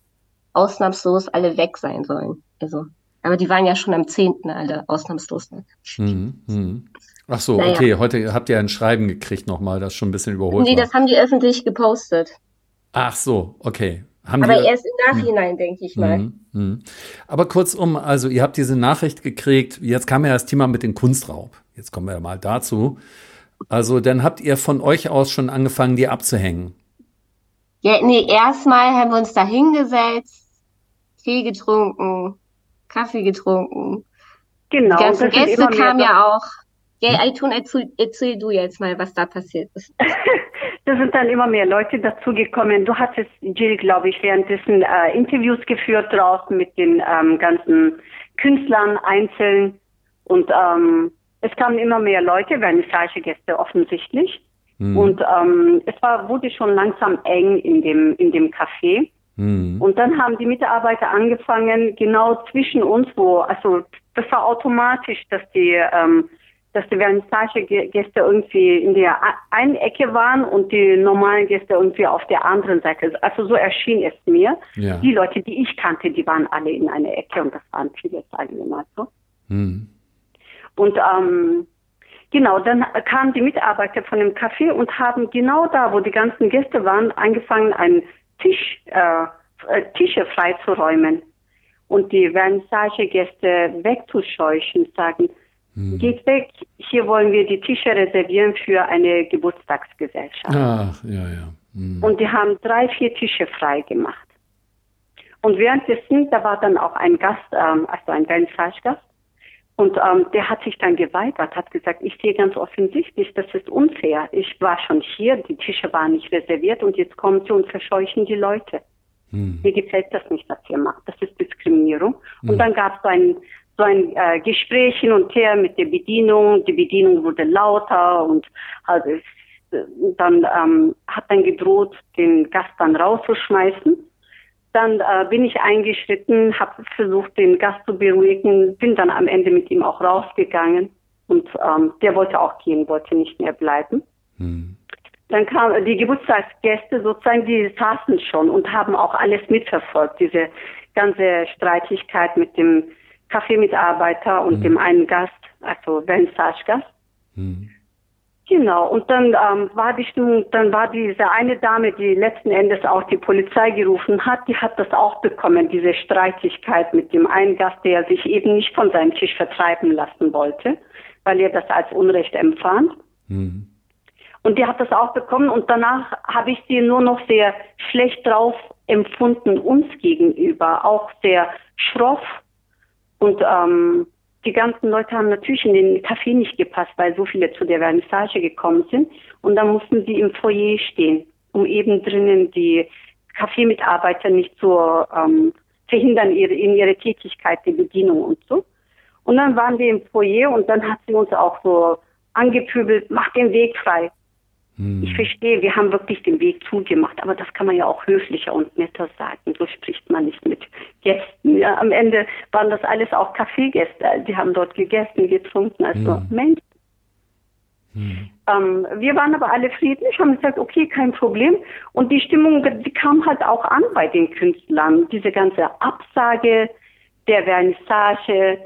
ausnahmslos alle weg sein sollen. Also, aber die waren ja schon am 10. alle ausnahmslos. Mhm. Mhm. Ach so, naja. okay. Heute habt ihr ein Schreiben gekriegt nochmal, das schon ein bisschen überholt Nee, war. das haben die öffentlich gepostet. Ach so, okay. Haben Aber die, erst im Nachhinein, hm. denke ich mal. Hm, hm. Aber kurzum, also ihr habt diese Nachricht gekriegt. Jetzt kam ja das Thema mit dem Kunstraub. Jetzt kommen wir ja mal dazu. Also dann habt ihr von euch aus schon angefangen, die abzuhängen. Ja, nee, erstmal haben wir uns da hingesetzt, Tee getrunken, Kaffee getrunken. Genau. Die ganzen Gäste kamen ja auch. Ja, Aitun, erzähl, erzähl du jetzt mal, was da passiert ist. da sind dann immer mehr Leute dazugekommen. Du hattest, Jill, glaube ich, währenddessen äh, Interviews geführt draußen mit den ähm, ganzen Künstlern einzeln. Und ähm, es kamen immer mehr Leute, Vernissage-Gäste offensichtlich. Mhm. Und ähm, es war, wurde schon langsam eng in dem, in dem Café. Mhm. Und dann haben die Mitarbeiter angefangen, genau zwischen uns, wo, also das war automatisch, dass die, ähm, dass die Vernissage-Gäste irgendwie in der einen Ecke waren und die normalen Gäste irgendwie auf der anderen Seite. Also so erschien es mir. Ja. Die Leute, die ich kannte, die waren alle in einer Ecke und das waren viele, mal so. Mhm. Und ähm, genau, dann kamen die Mitarbeiter von dem Café und haben genau da, wo die ganzen Gäste waren, angefangen, einen Tisch, äh, äh Tische freizuräumen und die Vernissage-Gäste wegzuscheuchen, sagen, hm. geht weg, hier wollen wir die Tische reservieren für eine Geburtstagsgesellschaft. Ach, ja, ja. Hm. Und die haben drei, vier Tische frei gemacht. Und währenddessen, da war dann auch ein Gast, ähm, also ein Vernissage-Gast, und ähm, der hat sich dann geweigert, hat gesagt, ich sehe ganz offensichtlich, das ist unfair. Ich war schon hier, die Tische waren nicht reserviert und jetzt kommen sie und verscheuchen die Leute. Hm. Mir gefällt das nicht, was ihr macht. Das ist Diskriminierung. Hm. Und dann gab es so ein, so ein äh, Gespräch hin und her mit der Bedienung. Die Bedienung wurde lauter und halt, dann ähm, hat dann gedroht, den Gast dann rauszuschmeißen. Dann äh, bin ich eingeschritten, habe versucht, den Gast zu beruhigen, bin dann am Ende mit ihm auch rausgegangen und ähm, der wollte auch gehen, wollte nicht mehr bleiben. Hm. Dann kamen die Geburtstagsgäste sozusagen, die saßen schon und haben auch alles mitverfolgt, diese ganze Streitigkeit mit dem Kaffeemitarbeiter und hm. dem einen Gast, also Vernissage-Gast. Hm. Genau, und dann ähm, war die Stimmung, dann war diese eine Dame, die letzten Endes auch die Polizei gerufen hat, die hat das auch bekommen, diese Streitigkeit mit dem einen Gast, der sich eben nicht von seinem Tisch vertreiben lassen wollte, weil er das als Unrecht empfand. Mhm. Und die hat das auch bekommen und danach habe ich sie nur noch sehr schlecht drauf empfunden uns gegenüber, auch sehr schroff und ähm, die ganzen Leute haben natürlich in den Café nicht gepasst, weil so viele zu der Vernissage gekommen sind. Und dann mussten sie im Foyer stehen, um eben drinnen die Kaffeemitarbeiter nicht zu ähm, verhindern ihre, in ihre Tätigkeit, die Bedienung und so. Und dann waren wir im Foyer und dann hat sie uns auch so angepöbelt, mach den Weg frei. Hm. Ich verstehe, wir haben wirklich den Weg zugemacht, aber das kann man ja auch höflicher und netter sagen. So spricht man nicht mit Gästen. Ja, am Ende waren das alles auch Kaffeegäste. Die haben dort gegessen, getrunken, also hm. Menschen. Hm. Ähm, wir waren aber alle friedlich, haben gesagt, okay, kein Problem. Und die Stimmung, die kam halt auch an bei den Künstlern. Diese ganze Absage der Vernissage,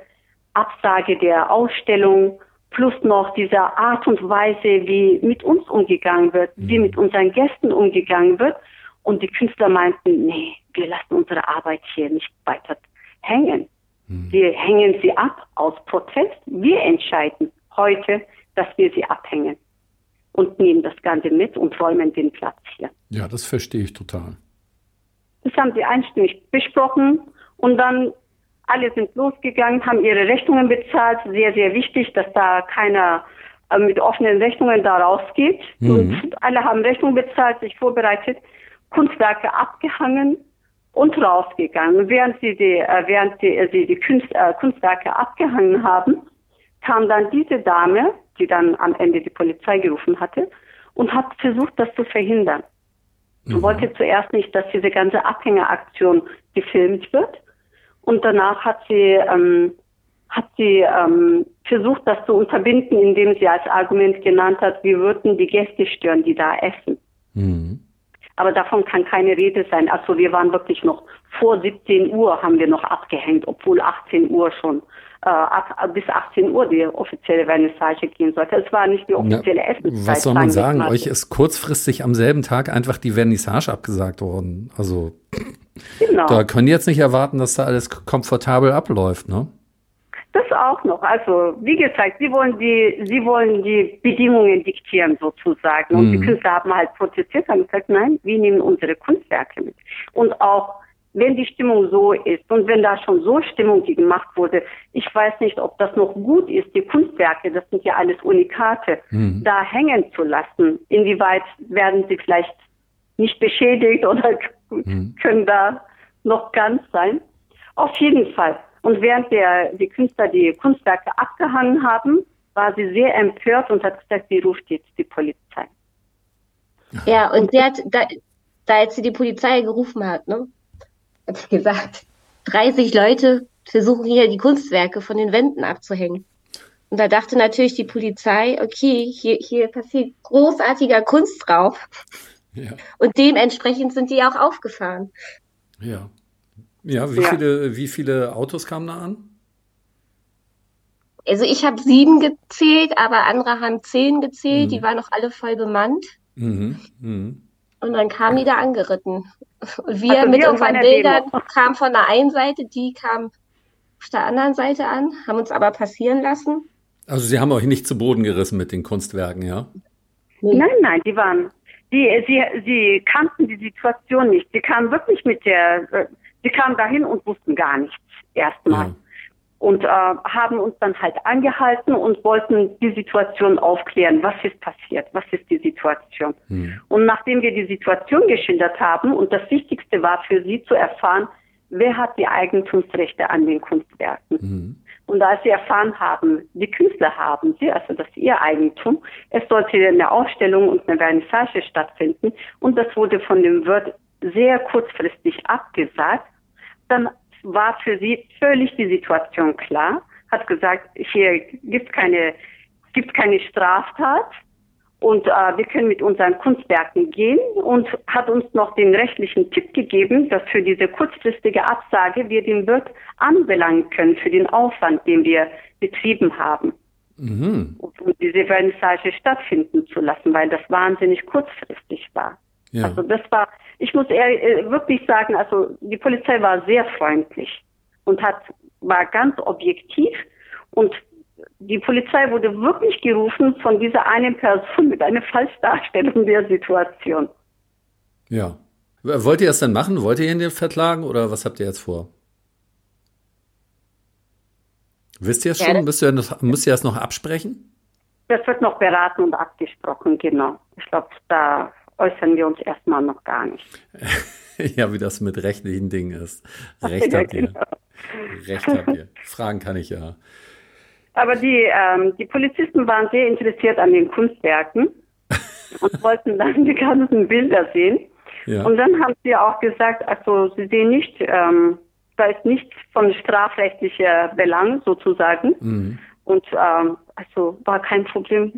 Absage der Ausstellung plus noch diese Art und Weise, wie mit uns umgegangen wird, mhm. wie mit unseren Gästen umgegangen wird. Und die Künstler meinten, nee, wir lassen unsere Arbeit hier nicht weiter hängen. Mhm. Wir hängen sie ab aus Protest. Wir entscheiden heute, dass wir sie abhängen und nehmen das Ganze mit und räumen den Platz hier. Ja, das verstehe ich total. Das haben sie einstimmig besprochen und dann alle sind losgegangen, haben ihre Rechnungen bezahlt. Sehr, sehr wichtig, dass da keiner äh, mit offenen Rechnungen da rausgeht. Mhm. Und alle haben Rechnungen bezahlt, sich vorbereitet, Kunstwerke abgehangen und rausgegangen. Während sie die, äh, während die, äh, sie die Kunst, äh, Kunstwerke abgehangen haben, kam dann diese Dame, die dann am Ende die Polizei gerufen hatte, und hat versucht, das zu verhindern. Mhm. wollte zuerst nicht, dass diese ganze Abhängeraktion gefilmt wird. Und danach hat sie, ähm, hat sie ähm, versucht, das zu unterbinden, indem sie als Argument genannt hat, wir würden die Gäste stören, die da essen. Mhm. Aber davon kann keine Rede sein. Also wir waren wirklich noch vor 17 Uhr haben wir noch abgehängt, obwohl 18 Uhr schon äh, bis 18 Uhr die offizielle Vernissage gehen sollte. Es war nicht die offizielle ja, Essenszeit. Was soll man sagen? Euch ist kurzfristig am selben Tag einfach die Vernissage abgesagt worden. Also Genau. Da können die jetzt nicht erwarten, dass da alles komfortabel abläuft, ne? Das auch noch. Also wie gesagt, sie wollen die, sie wollen die Bedingungen diktieren sozusagen. Und mhm. die Künstler haben halt protestiert, haben gesagt, nein, wir nehmen unsere Kunstwerke mit. Und auch wenn die Stimmung so ist und wenn da schon so Stimmung gemacht wurde, ich weiß nicht, ob das noch gut ist, die Kunstwerke, das sind ja alles Unikate, mhm. da hängen zu lassen. Inwieweit werden sie vielleicht nicht beschädigt oder mhm. können da noch ganz sein? Auf jeden Fall. Und während der, die Künstler die Kunstwerke abgehangen haben, war sie sehr empört und hat gesagt, sie ruft jetzt die Polizei. Ja, und sie hat, da, da als sie die Polizei gerufen hat, ne, hat sie gesagt, 30 Leute versuchen hier die Kunstwerke von den Wänden abzuhängen. Und da dachte natürlich die Polizei, okay, hier, hier passiert großartiger Kunstraub. Ja. Und dementsprechend sind die auch aufgefahren. Ja. Ja, wie, ja. Viele, wie viele Autos kamen da an? Also ich habe sieben gezählt, aber andere haben zehn gezählt. Mhm. Die waren noch alle voll bemannt. Mhm. Mhm. Und dann kamen die da angeritten. Und wir also mit wir unseren Bildern kamen von der einen Seite, die kamen auf der anderen Seite an, haben uns aber passieren lassen. Also Sie haben euch nicht zu Boden gerissen mit den Kunstwerken, ja? Nein, nein, die waren, die, sie, sie kannten die Situation nicht. Sie kamen wirklich mit der, Sie kamen dahin und wussten gar nichts erstmal. Ja. Und äh, haben uns dann halt angehalten und wollten die Situation aufklären. Was ist passiert? Was ist die Situation? Mhm. Und nachdem wir die Situation geschildert haben, und das Wichtigste war für sie zu erfahren, wer hat die Eigentumsrechte an den Kunstwerken? Mhm. Und als sie erfahren haben, die Künstler haben sie, also das ist ihr Eigentum, es sollte eine Ausstellung und eine Vernissage stattfinden und das wurde von dem Wirt sehr kurzfristig abgesagt, dann war für sie völlig die Situation klar, hat gesagt, hier gibt keine, gibt keine Straftat und äh, wir können mit unseren Kunstwerken gehen und hat uns noch den rechtlichen Tipp gegeben, dass für diese kurzfristige Absage wir den Wirt anbelangen können für den Aufwand, den wir betrieben haben. Mhm. Um diese Vernissage stattfinden zu lassen, weil das wahnsinnig kurzfristig war. Ja. Also das war, ich muss ehrlich, äh, wirklich sagen, also die Polizei war sehr freundlich und hat, war ganz objektiv und die Polizei wurde wirklich gerufen von dieser einen Person mit einer Falschdarstellung der Situation. Ja. Wollt ihr es dann machen? Wollt ihr ihn den verklagen oder was habt ihr jetzt vor? Wisst ihr es schon? Müsst ihr, das, müsst ihr das noch absprechen? Das wird noch beraten und abgesprochen, genau. Ich glaube, da äußern wir uns erstmal noch gar nicht. ja, wie das mit rechtlichen Dingen ist. Recht habt ihr. Genau. Recht habt ihr. Fragen kann ich ja. Aber die, ähm, die Polizisten waren sehr interessiert an den Kunstwerken und wollten dann die ganzen Bilder sehen. Ja. Und dann haben sie auch gesagt, also sie sehen nicht, ähm, da ist nichts von strafrechtlicher Belang sozusagen. Mhm. Und ähm, also war kein Problem.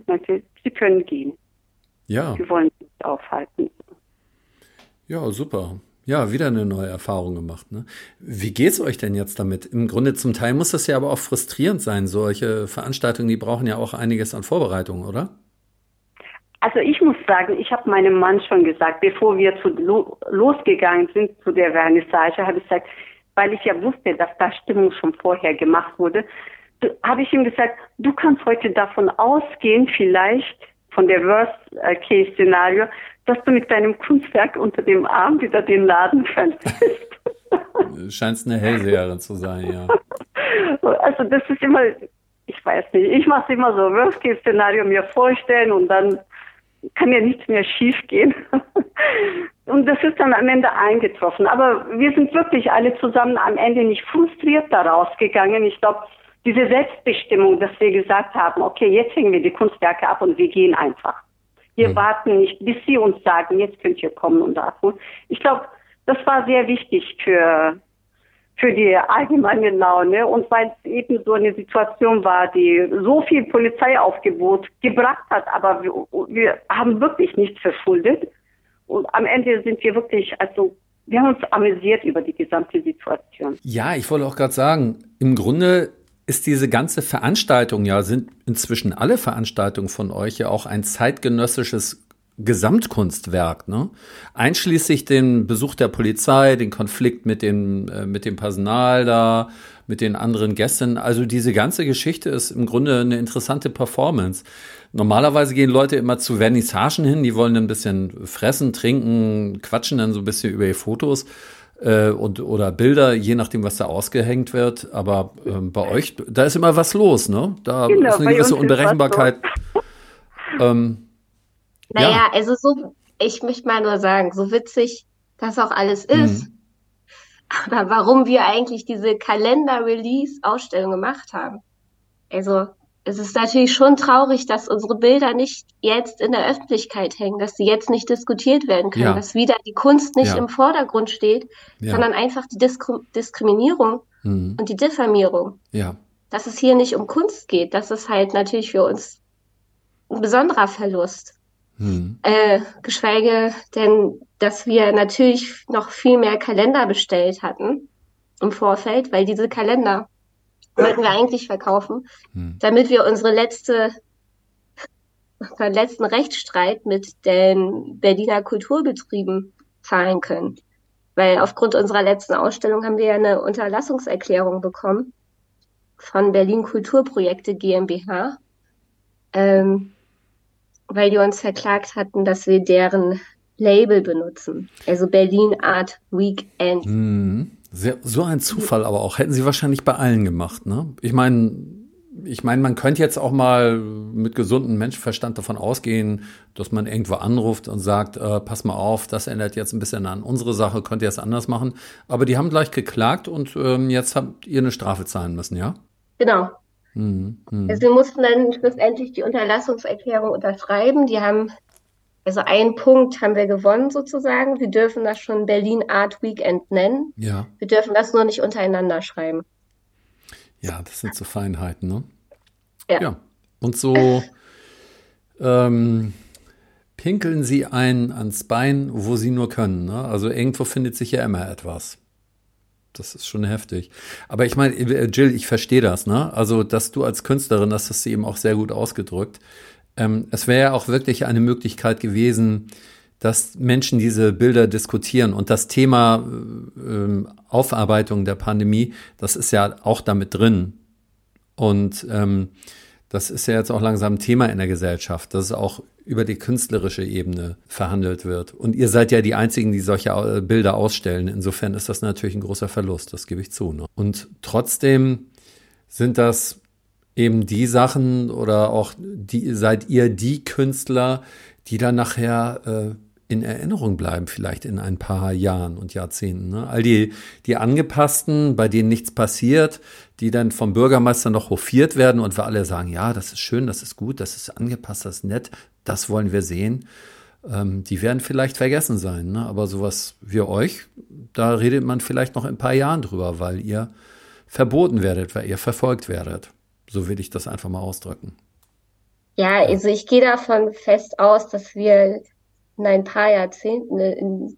Sie können gehen. Ja. Wir wollen sich aufhalten. Ja, super. Ja, wieder eine neue Erfahrung gemacht. Ne? Wie geht's euch denn jetzt damit? Im Grunde zum Teil muss das ja aber auch frustrierend sein. Solche Veranstaltungen, die brauchen ja auch einiges an Vorbereitung, oder? Also ich muss sagen, ich habe meinem Mann schon gesagt, bevor wir zu, losgegangen sind zu der Vernissage, habe ich gesagt, weil ich ja wusste, dass da Stimmung schon vorher gemacht wurde, habe ich ihm gesagt, du kannst heute davon ausgehen, vielleicht, von der Worst-Case-Szenario, dass du mit deinem Kunstwerk unter dem Arm wieder den Laden verlässt. Scheinst eine Hellseherin zu sein, ja. Also das ist immer, ich weiß nicht, ich mache immer so Worst-Case-Szenario mir vorstellen und dann kann ja nichts mehr schief gehen. Und das ist dann am Ende eingetroffen. Aber wir sind wirklich alle zusammen am Ende nicht frustriert daraus gegangen. Ich glaube, diese Selbstbestimmung, dass wir gesagt haben, okay, jetzt hängen wir die Kunstwerke ab und wir gehen einfach. Wir mhm. warten nicht, bis sie uns sagen, jetzt könnt ihr kommen und abholen. Ich glaube, das war sehr wichtig für, für die allgemeine Laune und weil es eben so eine Situation war, die so viel Polizeiaufgebot gebracht hat, aber wir, wir haben wirklich nichts verschuldet. Und am Ende sind wir wirklich, also wir haben uns amüsiert über die gesamte Situation. Ja, ich wollte auch gerade sagen, im Grunde ist diese ganze Veranstaltung ja, sind inzwischen alle Veranstaltungen von euch ja auch ein zeitgenössisches Gesamtkunstwerk, ne? Einschließlich den Besuch der Polizei, den Konflikt mit dem, äh, mit dem Personal da, mit den anderen Gästen. Also diese ganze Geschichte ist im Grunde eine interessante Performance. Normalerweise gehen Leute immer zu Vernissagen hin, die wollen ein bisschen fressen, trinken, quatschen dann so ein bisschen über die Fotos äh, und, oder Bilder, je nachdem, was da ausgehängt wird. Aber ähm, bei euch, da ist immer was los, ne? Da genau, ist eine gewisse Unberechenbarkeit. Ähm, naja, ja. also so, ich möchte mal nur sagen, so witzig das auch alles ist. Mhm. Aber warum wir eigentlich diese Kalender-Release-Ausstellung gemacht haben. Also, es ist natürlich schon traurig, dass unsere Bilder nicht jetzt in der Öffentlichkeit hängen, dass sie jetzt nicht diskutiert werden können, ja. dass wieder die Kunst nicht ja. im Vordergrund steht, ja. sondern einfach die Disk Diskriminierung mhm. und die Diffamierung. Ja. Dass es hier nicht um Kunst geht, das ist halt natürlich für uns ein besonderer Verlust. Hm. Äh, geschweige denn, dass wir natürlich noch viel mehr Kalender bestellt hatten im Vorfeld, weil diese Kalender wollten wir eigentlich verkaufen, hm. damit wir unsere letzte, unseren letzten Rechtsstreit mit den Berliner Kulturbetrieben zahlen können. Weil aufgrund unserer letzten Ausstellung haben wir ja eine Unterlassungserklärung bekommen von Berlin Kulturprojekte GmbH. Ähm, weil die uns verklagt hatten, dass wir deren Label benutzen. Also Berlin Art Weekend. Mhm. Sehr, so ein Zufall aber auch. Hätten sie wahrscheinlich bei allen gemacht, ne? Ich meine, ich meine, man könnte jetzt auch mal mit gesundem Menschenverstand davon ausgehen, dass man irgendwo anruft und sagt, äh, pass mal auf, das ändert jetzt ein bisschen an unsere Sache, könnt ihr es anders machen. Aber die haben gleich geklagt und ähm, jetzt habt ihr eine Strafe zahlen müssen, ja? Genau. Mhm. Also wir mussten dann schlussendlich die Unterlassungserklärung unterschreiben. Die haben, also einen Punkt haben wir gewonnen sozusagen. Wir dürfen das schon Berlin Art Weekend nennen. Ja. Wir dürfen das nur nicht untereinander schreiben. Ja, das sind so Feinheiten, ne? Ja. ja. Und so ähm, pinkeln sie ein ans Bein, wo sie nur können. Ne? Also irgendwo findet sich ja immer etwas das ist schon heftig. Aber ich meine, äh, Jill, ich verstehe das, ne? Also, dass du als Künstlerin, das hast du eben auch sehr gut ausgedrückt. Ähm, es wäre ja auch wirklich eine Möglichkeit gewesen, dass Menschen diese Bilder diskutieren. Und das Thema äh, Aufarbeitung der Pandemie, das ist ja auch damit drin. Und ähm, das ist ja jetzt auch langsam Thema in der Gesellschaft, dass es auch über die künstlerische Ebene verhandelt wird. Und ihr seid ja die Einzigen, die solche äh, Bilder ausstellen. Insofern ist das natürlich ein großer Verlust, das gebe ich zu. Ne? Und trotzdem sind das eben die Sachen oder auch die, seid ihr die Künstler, die dann nachher äh, in Erinnerung bleiben, vielleicht in ein paar Jahren und Jahrzehnten. Ne? All die, die Angepassten, bei denen nichts passiert, die dann vom Bürgermeister noch hofiert werden und wir alle sagen, ja, das ist schön, das ist gut, das ist angepasst, das ist nett, das wollen wir sehen. Ähm, die werden vielleicht vergessen sein, ne? aber sowas wie euch, da redet man vielleicht noch in ein paar Jahren drüber, weil ihr verboten werdet, weil ihr verfolgt werdet. So will ich das einfach mal ausdrücken. Ja, also ich gehe davon fest aus, dass wir in ein paar Jahrzehnten in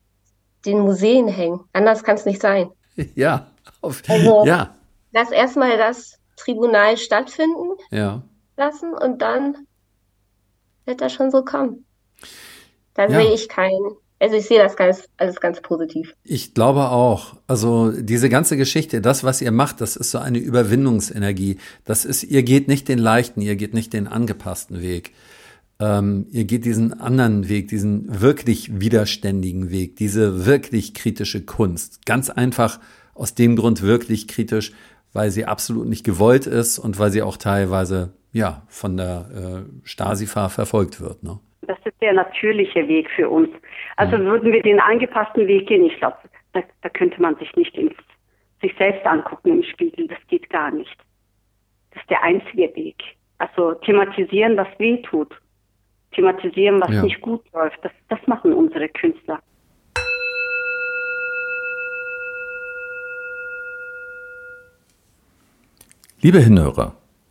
den Museen hängen. Anders kann es nicht sein. Ja, auf, also, ja. Lass erstmal das Tribunal stattfinden ja. lassen und dann wird das schon so kommen. Dann ja. sehe ich keinen. Also ich sehe das ganz, alles ganz positiv. Ich glaube auch. Also diese ganze Geschichte, das, was ihr macht, das ist so eine Überwindungsenergie. Das ist, ihr geht nicht den leichten, ihr geht nicht den angepassten Weg. Ähm, ihr geht diesen anderen Weg, diesen wirklich widerständigen Weg, diese wirklich kritische Kunst. Ganz einfach aus dem Grund wirklich kritisch, weil sie absolut nicht gewollt ist und weil sie auch teilweise ja von der äh, Stasi-Fahr verfolgt wird. Ne? Das ist der natürliche Weg für uns. Also mhm. würden wir den angepassten Weg gehen, ich glaube, da, da, könnte man sich nicht ins, sich selbst angucken im Spiegel. Das geht gar nicht. Das ist der einzige Weg. Also thematisieren, was weh tut thematisieren, was ja. nicht gut läuft. Das, das machen unsere Künstler. Liebe Hinhörer,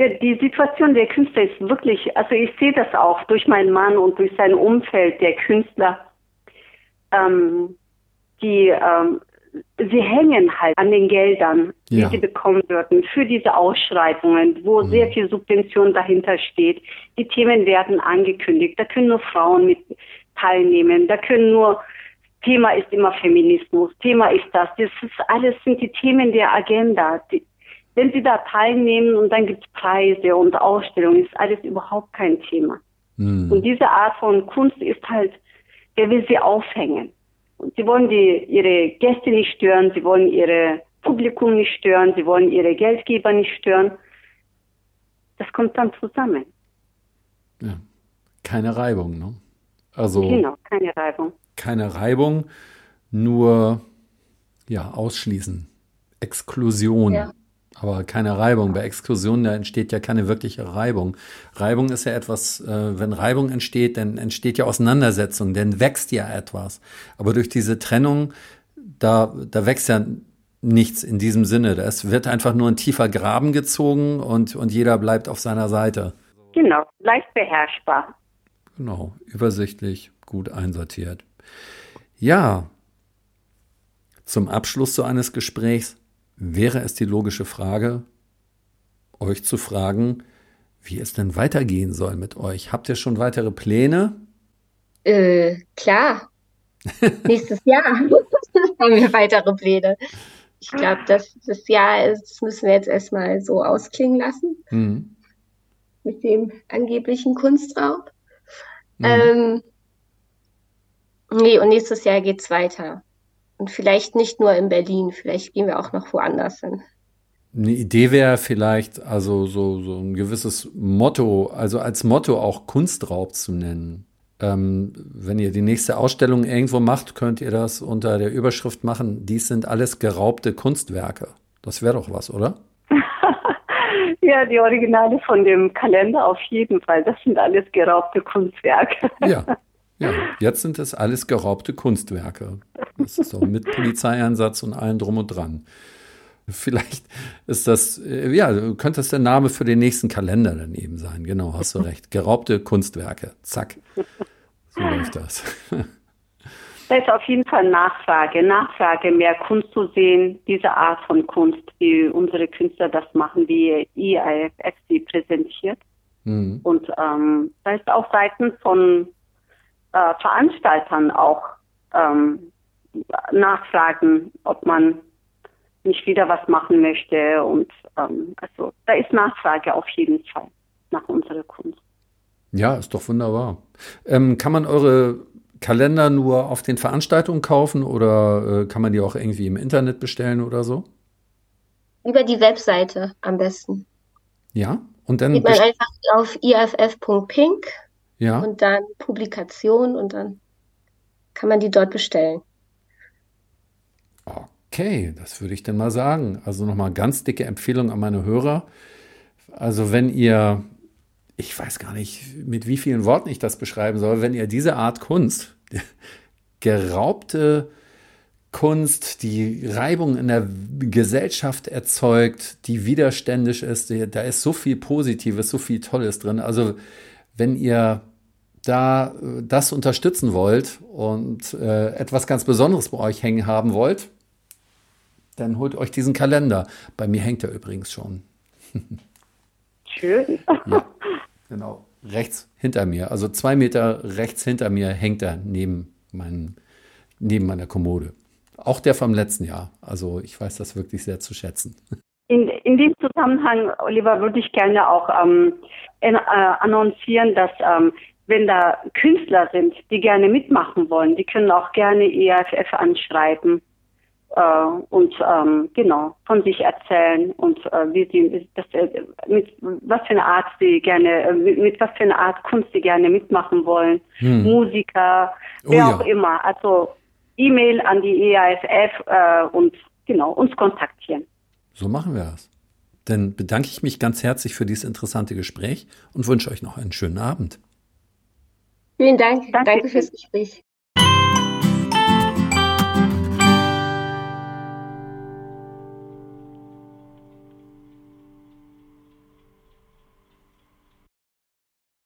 Die Situation der Künstler ist wirklich, also ich sehe das auch durch meinen Mann und durch sein Umfeld der Künstler. Ähm, die ähm, sie hängen halt an den Geldern, die ja. sie bekommen würden für diese Ausschreibungen, wo mhm. sehr viel Subvention dahinter steht. Die Themen werden angekündigt. Da können nur Frauen mit teilnehmen. Da können nur Thema ist immer Feminismus. Thema ist das. Das ist alles sind die Themen der Agenda. Die, wenn sie da teilnehmen und dann gibt es Preise und Ausstellungen, ist alles überhaupt kein Thema. Mhm. Und diese Art von Kunst ist halt, der will sie aufhängen. Und sie wollen die, ihre Gäste nicht stören, sie wollen ihre Publikum nicht stören, sie wollen ihre Geldgeber nicht stören. Das kommt dann zusammen. Ja. Keine Reibung, ne? Also genau, keine Reibung. Keine Reibung, nur ja, ausschließen. Exklusion. Ja aber keine Reibung. Bei Exkursionen, da entsteht ja keine wirkliche Reibung. Reibung ist ja etwas, äh, wenn Reibung entsteht, dann entsteht ja Auseinandersetzung, dann wächst ja etwas. Aber durch diese Trennung, da, da wächst ja nichts in diesem Sinne. Es wird einfach nur ein tiefer Graben gezogen und, und jeder bleibt auf seiner Seite. Genau, leicht beherrschbar. Genau, übersichtlich, gut einsortiert. Ja, zum Abschluss so eines Gesprächs wäre es die logische Frage, euch zu fragen, wie es denn weitergehen soll mit euch. Habt ihr schon weitere Pläne? Äh, klar. Nächstes Jahr haben wir weitere Pläne. Ich glaube, das, das Jahr ist, müssen wir jetzt erstmal so ausklingen lassen. Mhm. Mit dem angeblichen Kunstraub. Mhm. Ähm, nee, und nächstes Jahr geht es weiter. Und vielleicht nicht nur in Berlin, vielleicht gehen wir auch noch woanders hin. Eine Idee wäre vielleicht, also so, so ein gewisses Motto, also als Motto auch Kunstraub zu nennen. Ähm, wenn ihr die nächste Ausstellung irgendwo macht, könnt ihr das unter der Überschrift machen, dies sind alles geraubte Kunstwerke. Das wäre doch was, oder? ja, die Originale von dem Kalender auf jeden Fall. Das sind alles geraubte Kunstwerke. ja, Ja, jetzt sind es alles geraubte Kunstwerke. Das ist so mit Polizeieinsatz und allem drum und dran. Vielleicht ist das, äh, ja, könnte das der Name für den nächsten Kalender dann eben sein. Genau, hast du recht. Geraubte Kunstwerke. Zack. So läuft das. Da ist auf jeden Fall Nachfrage. Nachfrage, mehr Kunst zu sehen, diese Art von Kunst, wie unsere Künstler das machen, wie IIFF sie präsentiert. Mhm. Und ähm, da ist auch seitens von äh, Veranstaltern auch ähm, nachfragen, ob man nicht wieder was machen möchte. Und ähm, also da ist Nachfrage auf jeden Fall nach unserer Kunst. Ja, ist doch wunderbar. Ähm, kann man eure Kalender nur auf den Veranstaltungen kaufen oder äh, kann man die auch irgendwie im Internet bestellen oder so? Über die Webseite am besten. Ja, und dann. Geht man einfach auf iff.pink ja. Und dann Publikation und dann kann man die dort bestellen. Okay, das würde ich dann mal sagen. Also nochmal ganz dicke Empfehlung an meine Hörer. Also wenn ihr, ich weiß gar nicht, mit wie vielen Worten ich das beschreiben soll, wenn ihr diese Art Kunst, geraubte Kunst, die Reibung in der Gesellschaft erzeugt, die widerständig ist, da ist so viel Positives, so viel Tolles drin. Also wenn ihr da äh, das unterstützen wollt und äh, etwas ganz Besonderes bei euch hängen haben wollt, dann holt euch diesen Kalender. Bei mir hängt er übrigens schon. Schön. ja, genau. Rechts hinter mir, also zwei Meter rechts hinter mir hängt er neben, mein, neben meiner Kommode. Auch der vom letzten Jahr. Also ich weiß das wirklich sehr zu schätzen. In, in dem Zusammenhang, Oliver, würde ich gerne auch ähm, äh, annoncieren, dass ähm, wenn da Künstler sind, die gerne mitmachen wollen, die können auch gerne EAFF anschreiben äh, und ähm, genau von sich erzählen und äh, wie sie das, äh, mit was für eine Art sie gerne äh, mit, mit, was für eine Art Kunst sie gerne mitmachen wollen, hm. Musiker, oh, wer ja. auch immer. Also E-Mail an die EAFF äh, und genau uns kontaktieren. So machen wir das. Dann bedanke ich mich ganz herzlich für dieses interessante Gespräch und wünsche euch noch einen schönen Abend. Vielen Dank. Danke, Danke fürs Gespräch.